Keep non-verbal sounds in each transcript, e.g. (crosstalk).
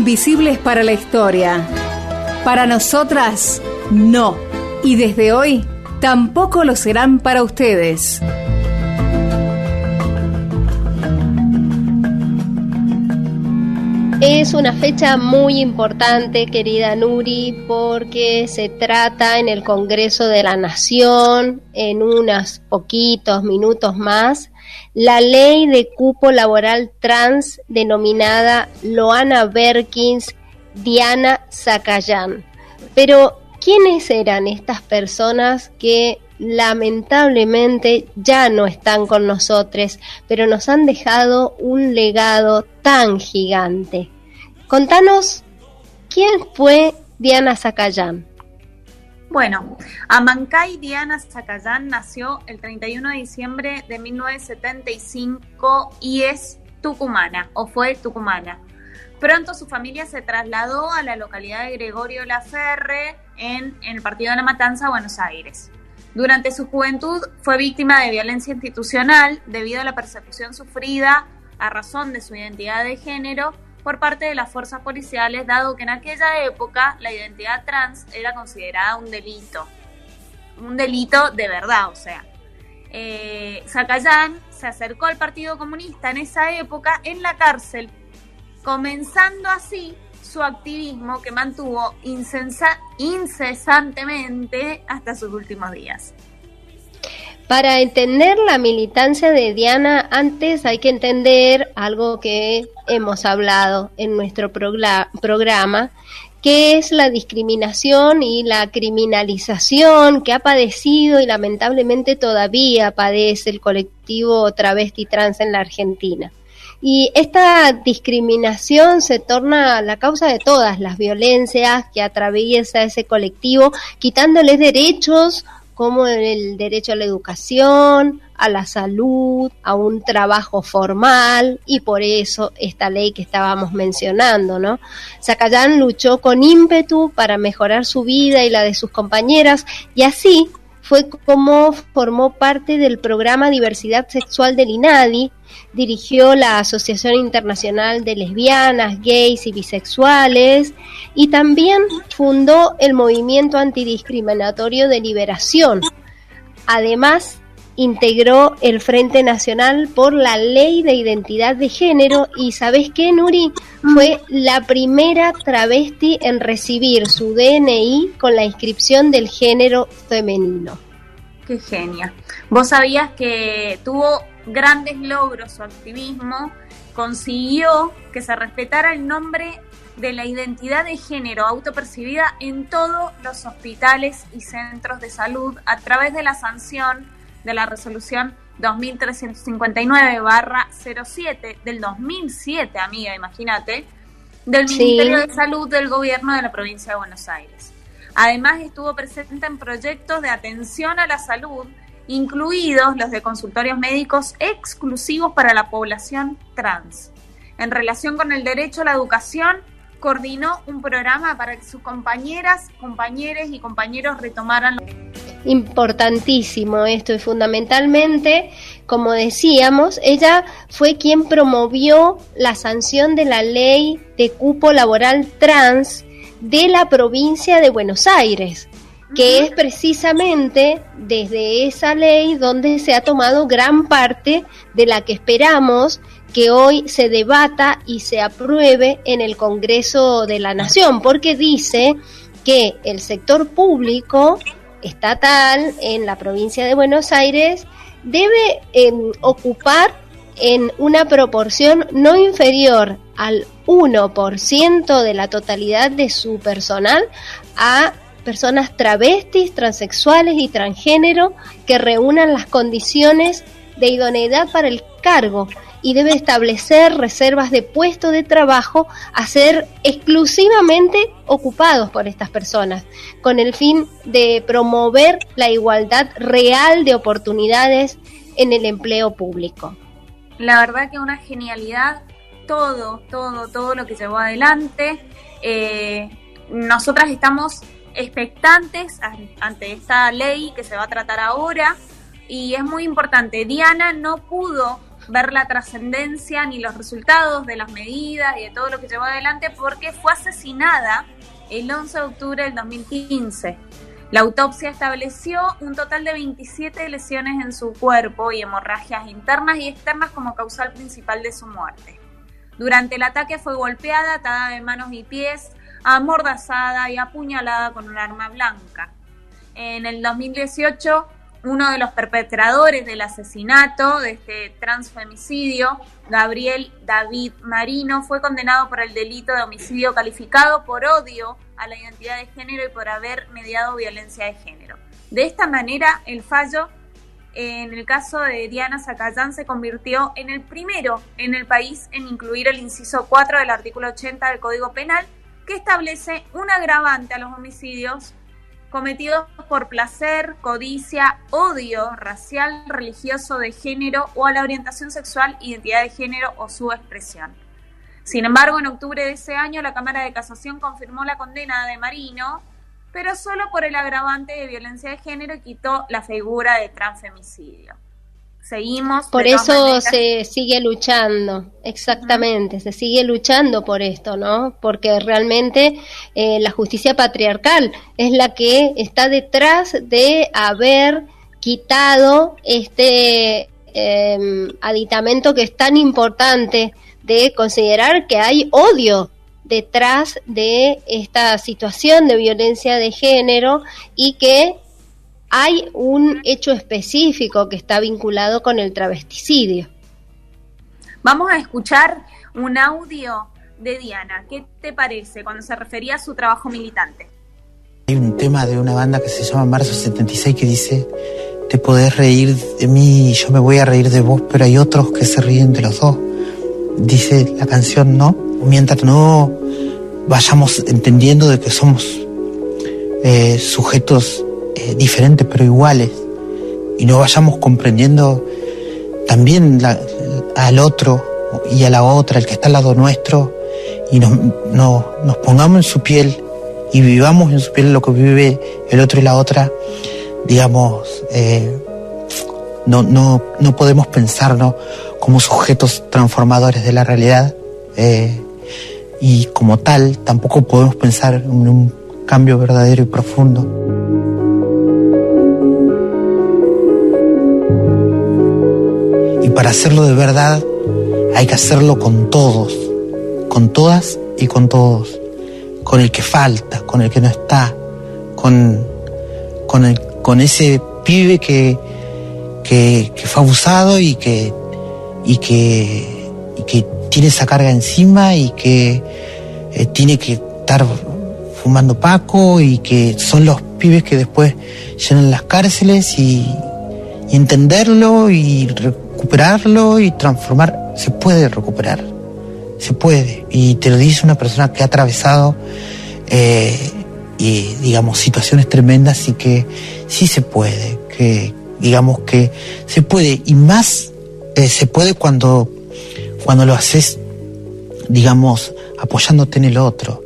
invisibles para la historia. Para nosotras, no. Y desde hoy, tampoco lo serán para ustedes. Es una fecha muy importante, querida Nuri, porque se trata en el Congreso de la Nación, en unos poquitos minutos más, la ley de cupo laboral trans denominada Loana Berkins Diana Zacayán. Pero, ¿quiénes eran estas personas que lamentablemente ya no están con nosotros, pero nos han dejado un legado tan gigante. Contanos, ¿quién fue Diana Zacayán? Bueno, Amancay Diana Zacayán nació el 31 de diciembre de 1975 y es tucumana, o fue tucumana. Pronto su familia se trasladó a la localidad de Gregorio Laferre en, en el partido de La Matanza, Buenos Aires. Durante su juventud fue víctima de violencia institucional debido a la persecución sufrida a razón de su identidad de género por parte de las fuerzas policiales, dado que en aquella época la identidad trans era considerada un delito. Un delito de verdad, o sea. Eh, se acercó al Partido Comunista en esa época en la cárcel, comenzando así su activismo que mantuvo incesantemente hasta sus últimos días. Para entender la militancia de Diana, antes hay que entender algo que hemos hablado en nuestro programa, que es la discriminación y la criminalización que ha padecido y lamentablemente todavía padece el colectivo travesti trans en la Argentina. Y esta discriminación se torna la causa de todas las violencias que atraviesa ese colectivo, quitándoles derechos como el derecho a la educación, a la salud, a un trabajo formal y por eso esta ley que estábamos mencionando, ¿no? Zacayán luchó con ímpetu para mejorar su vida y la de sus compañeras y así fue como formó parte del programa Diversidad Sexual del INADI, dirigió la Asociación Internacional de Lesbianas, Gays y Bisexuales y también fundó el Movimiento Antidiscriminatorio de Liberación. Además, integró el Frente Nacional por la Ley de Identidad de Género y ¿sabes qué, Nuri? Fue la primera travesti en recibir su DNI con la inscripción del género femenino. Qué genia. ¿Vos sabías que tuvo grandes logros su activismo? Consiguió que se respetara el nombre de la identidad de género autopercibida en todos los hospitales y centros de salud a través de la sanción de la resolución 2359-07 del 2007, amiga, imagínate, del Ministerio de Salud del Gobierno de la Provincia de Buenos Aires. Además, estuvo presente en proyectos de atención a la salud, incluidos los de consultorios médicos exclusivos para la población trans. En relación con el derecho a la educación, coordinó un programa para que sus compañeras, compañeros y compañeros retomaran importantísimo esto y fundamentalmente, como decíamos, ella fue quien promovió la sanción de la ley de cupo laboral trans de la provincia de Buenos Aires, que es precisamente desde esa ley donde se ha tomado gran parte de la que esperamos que hoy se debata y se apruebe en el Congreso de la Nación, porque dice que el sector público estatal en la provincia de Buenos Aires debe em, ocupar en una proporción no inferior al 1% de la totalidad de su personal a personas travestis, transexuales y transgénero que reúnan las condiciones de idoneidad para el cargo y debe establecer reservas de puesto de trabajo a ser exclusivamente ocupados por estas personas, con el fin de promover la igualdad real de oportunidades en el empleo público. La verdad que una genialidad, todo, todo, todo lo que llevó adelante. Eh, nosotras estamos expectantes ante esta ley que se va a tratar ahora y es muy importante. Diana no pudo ver la trascendencia ni los resultados de las medidas y de todo lo que llevó adelante porque fue asesinada el 11 de octubre del 2015. La autopsia estableció un total de 27 lesiones en su cuerpo y hemorragias internas y externas como causal principal de su muerte. Durante el ataque fue golpeada, atada de manos y pies, amordazada y apuñalada con un arma blanca. En el 2018 uno de los perpetradores del asesinato, de este transfemicidio, Gabriel David Marino, fue condenado por el delito de homicidio calificado por odio a la identidad de género y por haber mediado violencia de género. De esta manera, el fallo en el caso de Diana Zacayán se convirtió en el primero en el país en incluir el inciso 4 del artículo 80 del Código Penal, que establece un agravante a los homicidios cometidos por placer, codicia, odio racial, religioso, de género o a la orientación sexual, identidad de género o su expresión. Sin embargo, en octubre de ese año, la Cámara de Casación confirmó la condena de Marino, pero solo por el agravante de violencia de género y quitó la figura de transfemicidio seguimos. Por eso se sigue luchando, exactamente, se sigue luchando por esto, ¿no? Porque realmente eh, la justicia patriarcal es la que está detrás de haber quitado este em, aditamento que es tan importante de considerar que hay odio detrás de esta situación de violencia de género y que hay un hecho específico que está vinculado con el travesticidio. Vamos a escuchar un audio de Diana. ¿Qué te parece cuando se refería a su trabajo militante? Hay un tema de una banda que se llama Marzo 76 que dice, te podés reír de mí y yo me voy a reír de vos, pero hay otros que se ríen de los dos. Dice la canción, ¿no? Mientras no vayamos entendiendo de que somos eh, sujetos eh, diferentes pero iguales y no vayamos comprendiendo también al otro y a la otra, el que está al lado nuestro, y nos, nos pongamos en su piel y vivamos en su piel lo que vive el otro y la otra, digamos, eh, no, no, no podemos pensarnos como sujetos transformadores de la realidad eh, y como tal tampoco podemos pensar en un cambio verdadero y profundo. Para hacerlo de verdad hay que hacerlo con todos, con todas y con todos, con el que falta, con el que no está, con, con, el, con ese pibe que, que, fue abusado y que, y que, que tiene esa carga encima y que eh, tiene que estar fumando paco y que son los pibes que después llenan las cárceles y, y entenderlo y recuperarlo y transformar. Se puede recuperar, se puede. Y te lo dice una persona que ha atravesado, eh, y, digamos, situaciones tremendas y que sí se puede, que digamos que se puede. Y más eh, se puede cuando, cuando lo haces, digamos, apoyándote en el otro.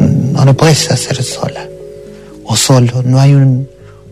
No lo puedes hacer sola o solo, no hay un,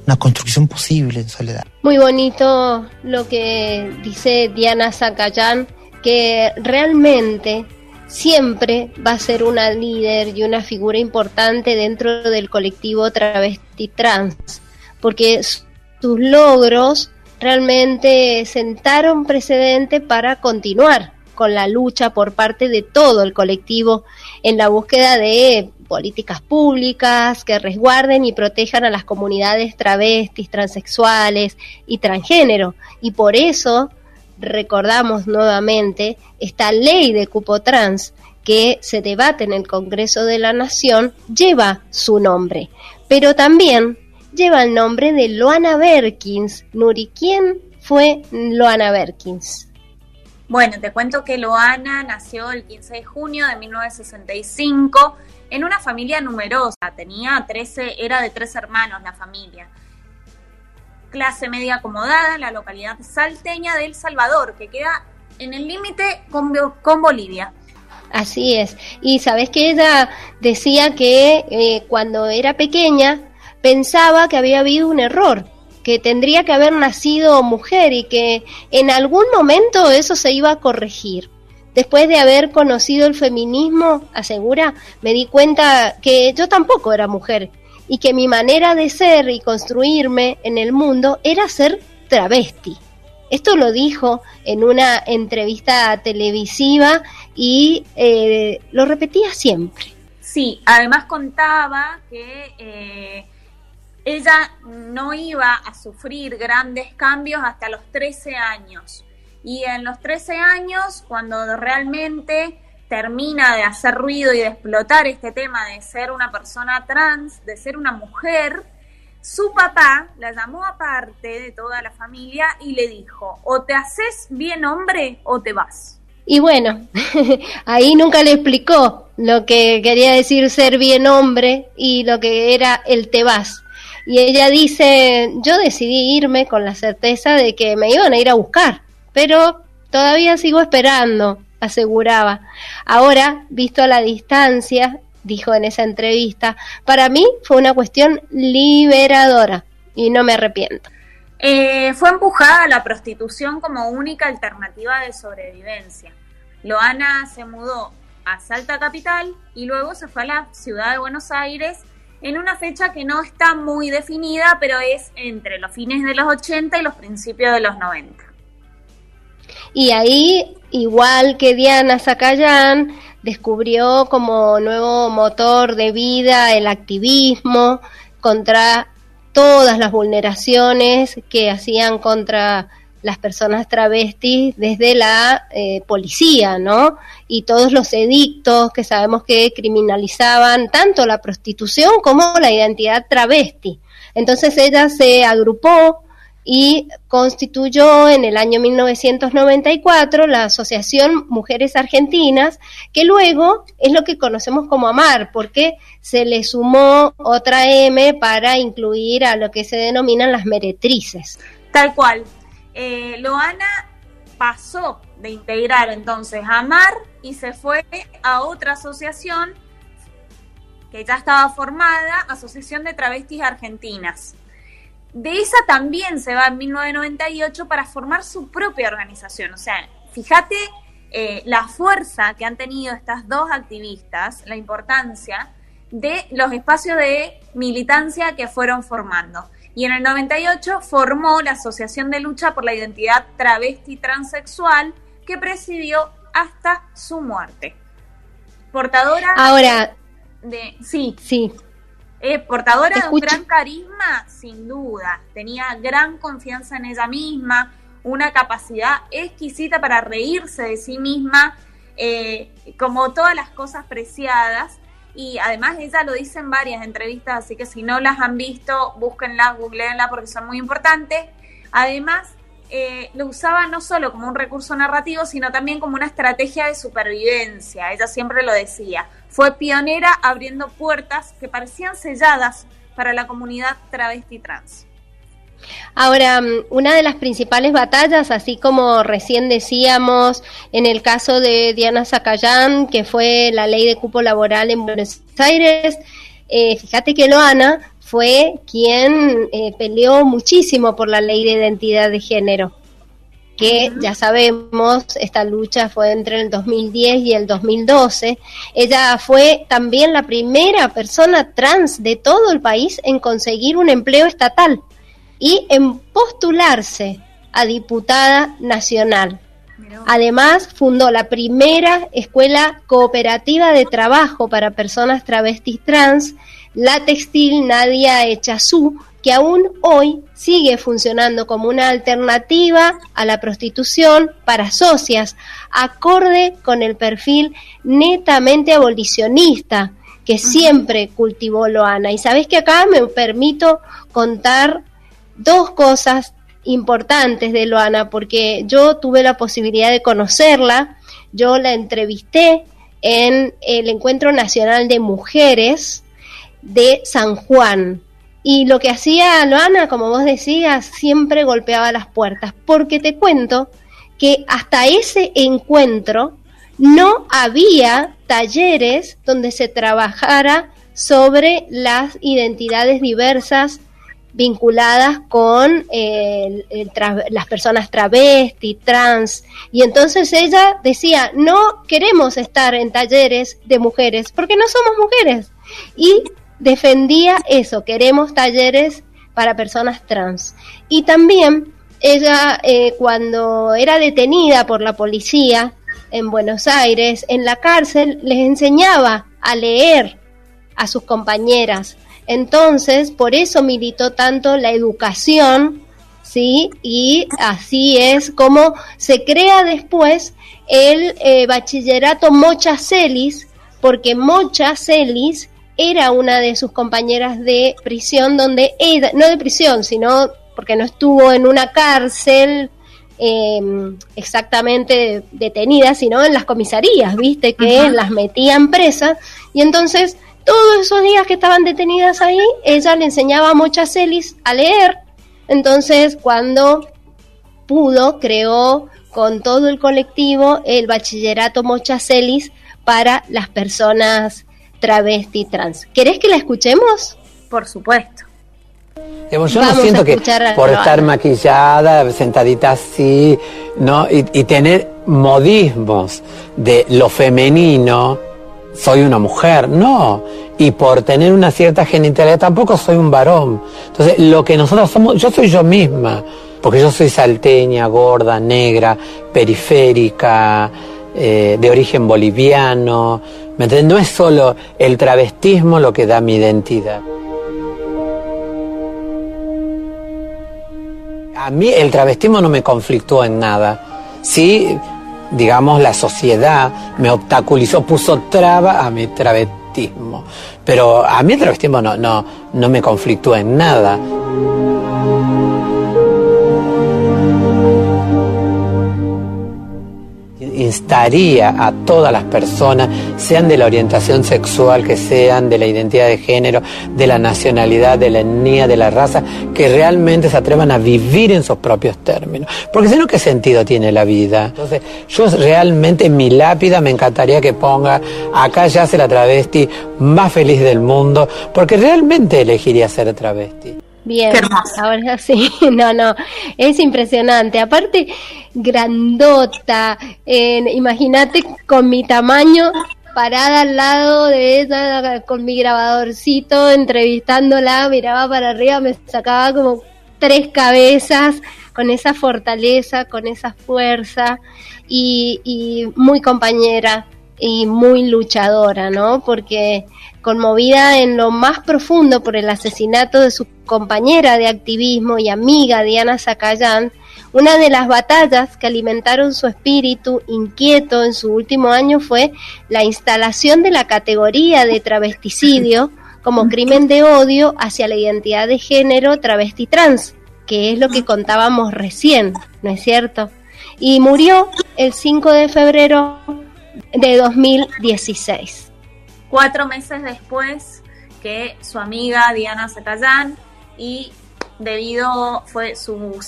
una construcción posible en soledad. Muy bonito lo que dice Diana Zacayán, que realmente siempre va a ser una líder y una figura importante dentro del colectivo travesti trans, porque sus logros realmente sentaron precedente para continuar con la lucha por parte de todo el colectivo en la búsqueda de políticas públicas que resguarden y protejan a las comunidades travestis, transexuales y transgénero. Y por eso recordamos nuevamente esta ley de cupo trans que se debate en el Congreso de la Nación lleva su nombre, pero también lleva el nombre de Loana Berkins. Nuri, ¿quién fue Loana Berkins? Bueno, te cuento que Loana nació el 15 de junio de 1965 en una familia numerosa, tenía 13, era de tres hermanos la familia. Clase media acomodada en la localidad salteña de El Salvador, que queda en el límite con, con, Bolivia. Así es. Y sabes que ella decía que eh, cuando era pequeña pensaba que había habido un error que tendría que haber nacido mujer y que en algún momento eso se iba a corregir. Después de haber conocido el feminismo, asegura, me di cuenta que yo tampoco era mujer y que mi manera de ser y construirme en el mundo era ser travesti. Esto lo dijo en una entrevista televisiva y eh, lo repetía siempre. Sí, además contaba que eh, ella no iba a sufrir grandes cambios hasta los 13 años. Y en los 13 años, cuando realmente termina de hacer ruido y de explotar este tema de ser una persona trans, de ser una mujer, su papá la llamó aparte de toda la familia y le dijo, o te haces bien hombre o te vas. Y bueno, (laughs) ahí nunca le explicó lo que quería decir ser bien hombre y lo que era el te vas. Y ella dice, yo decidí irme con la certeza de que me iban a ir a buscar, pero todavía sigo esperando, aseguraba. Ahora, visto a la distancia, dijo en esa entrevista, para mí fue una cuestión liberadora y no me arrepiento. Eh, fue empujada a la prostitución como única alternativa de sobrevivencia. Loana se mudó a Salta Capital y luego se fue a la ciudad de Buenos Aires en una fecha que no está muy definida, pero es entre los fines de los 80 y los principios de los 90. Y ahí, igual que Diana Zacayán, descubrió como nuevo motor de vida el activismo contra todas las vulneraciones que hacían contra las personas travestis desde la eh, policía, ¿no? Y todos los edictos que sabemos que criminalizaban tanto la prostitución como la identidad travesti. Entonces ella se agrupó y constituyó en el año 1994 la Asociación Mujeres Argentinas, que luego es lo que conocemos como AMAR, porque se le sumó otra M para incluir a lo que se denominan las meretrices. Tal cual. Eh, Loana pasó de integrar entonces AMAR y se fue a otra asociación que ya estaba formada, Asociación de Travestis Argentinas de esa también se va en 1998 para formar su propia organización. O sea, fíjate eh, la fuerza que han tenido estas dos activistas, la importancia de los espacios de militancia que fueron formando. Y en el 98 formó la Asociación de Lucha por la Identidad Travesti Transexual, que presidió hasta su muerte. Portadora. Ahora. De, sí. Sí. Eh, portadora de un gran carisma, sin duda. Tenía gran confianza en ella misma, una capacidad exquisita para reírse de sí misma, eh, como todas las cosas preciadas. Y además ella lo dice en varias entrevistas, así que si no las han visto, búsquenlas, googleenlas porque son muy importantes. Además, eh, lo usaba no solo como un recurso narrativo, sino también como una estrategia de supervivencia. Ella siempre lo decía. Fue pionera abriendo puertas que parecían selladas para la comunidad travesti trans. Ahora, mm, una de las principales batallas, así como recién decíamos en el caso de Diana Zacayán, que fue la ley de cupo laboral en Buenos Aires, eh, fíjate que Loana fue quien eh, peleó muchísimo por la ley de identidad de género, que ya sabemos, esta lucha fue entre el 2010 y el 2012. Ella fue también la primera persona trans de todo el país en conseguir un empleo estatal y en postularse a diputada nacional. Además, fundó la primera escuela cooperativa de trabajo para personas travestis trans la textil Nadia Echazú, que aún hoy sigue funcionando como una alternativa a la prostitución para socias, acorde con el perfil netamente abolicionista que siempre cultivó Loana. Y sabes que acá me permito contar dos cosas importantes de Loana, porque yo tuve la posibilidad de conocerla, yo la entrevisté en el Encuentro Nacional de Mujeres, de San Juan. Y lo que hacía Loana, como vos decías, siempre golpeaba las puertas, porque te cuento que hasta ese encuentro no había talleres donde se trabajara sobre las identidades diversas vinculadas con las personas travesti, trans, y entonces ella decía, no queremos estar en talleres de mujeres porque no somos mujeres, y defendía eso, queremos talleres para personas trans. Y también ella, eh, cuando era detenida por la policía en Buenos Aires, en la cárcel, les enseñaba a leer a sus compañeras. Entonces, por eso militó tanto la educación, ¿sí? Y así es como se crea después el eh, bachillerato Mocha Celis, porque Mocha Celis era una de sus compañeras de prisión, donde ella, no de prisión, sino porque no estuvo en una cárcel em, exactamente detenida, sino en las comisarías, viste, que las metían presas, y entonces todos esos días que estaban detenidas ahí, ella le enseñaba a Mochacelis a leer, entonces cuando pudo, creó con todo el colectivo el bachillerato Mochacelis para las personas travesti trans. ¿Querés que la escuchemos? Por supuesto yo no siento que por estar maquillada, sentadita así, ¿no? Y, tener modismos de lo femenino, soy una mujer, no. Y por tener una cierta genitalidad tampoco soy un varón. Entonces, lo que nosotros somos, yo soy yo misma, porque yo soy salteña, gorda, negra, periférica, eh, de origen boliviano. ¿Me No es solo el travestismo lo que da mi identidad. A mí el travestismo no me conflictó en nada. Sí, digamos, la sociedad me obstaculizó, puso traba a mi travestismo. Pero a mí el travestismo no, no, no me conflictó en nada. Instaría a todas las personas, sean de la orientación sexual que sean, de la identidad de género, de la nacionalidad, de la etnia, de la raza, que realmente se atrevan a vivir en sus propios términos. Porque si no, ¿qué sentido tiene la vida? Entonces, yo realmente en mi lápida me encantaría que ponga, acá ya yace la travesti más feliz del mundo, porque realmente elegiría ser travesti. Bien, ahora (laughs) sí, no, no, es impresionante. Aparte, grandota, imagínate con mi tamaño parada al lado de ella con mi grabadorcito entrevistándola, miraba para arriba, me sacaba como tres cabezas con esa fortaleza, con esa fuerza y, y muy compañera y muy luchadora, ¿no? Porque conmovida en lo más profundo por el asesinato de su compañera de activismo y amiga Diana Zacayán, una de las batallas que alimentaron su espíritu inquieto en su último año fue la instalación de la categoría de travesticidio como crimen de odio hacia la identidad de género travesti trans, que es lo que contábamos recién, ¿no es cierto? Y murió el 5 de febrero de 2016 cuatro meses después que su amiga Diana Zacayán y debido fue su,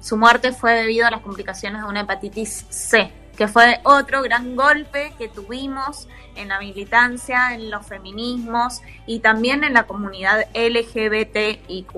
su muerte fue debido a las complicaciones de una hepatitis C, que fue otro gran golpe que tuvimos en la militancia, en los feminismos y también en la comunidad LGBTIQ+.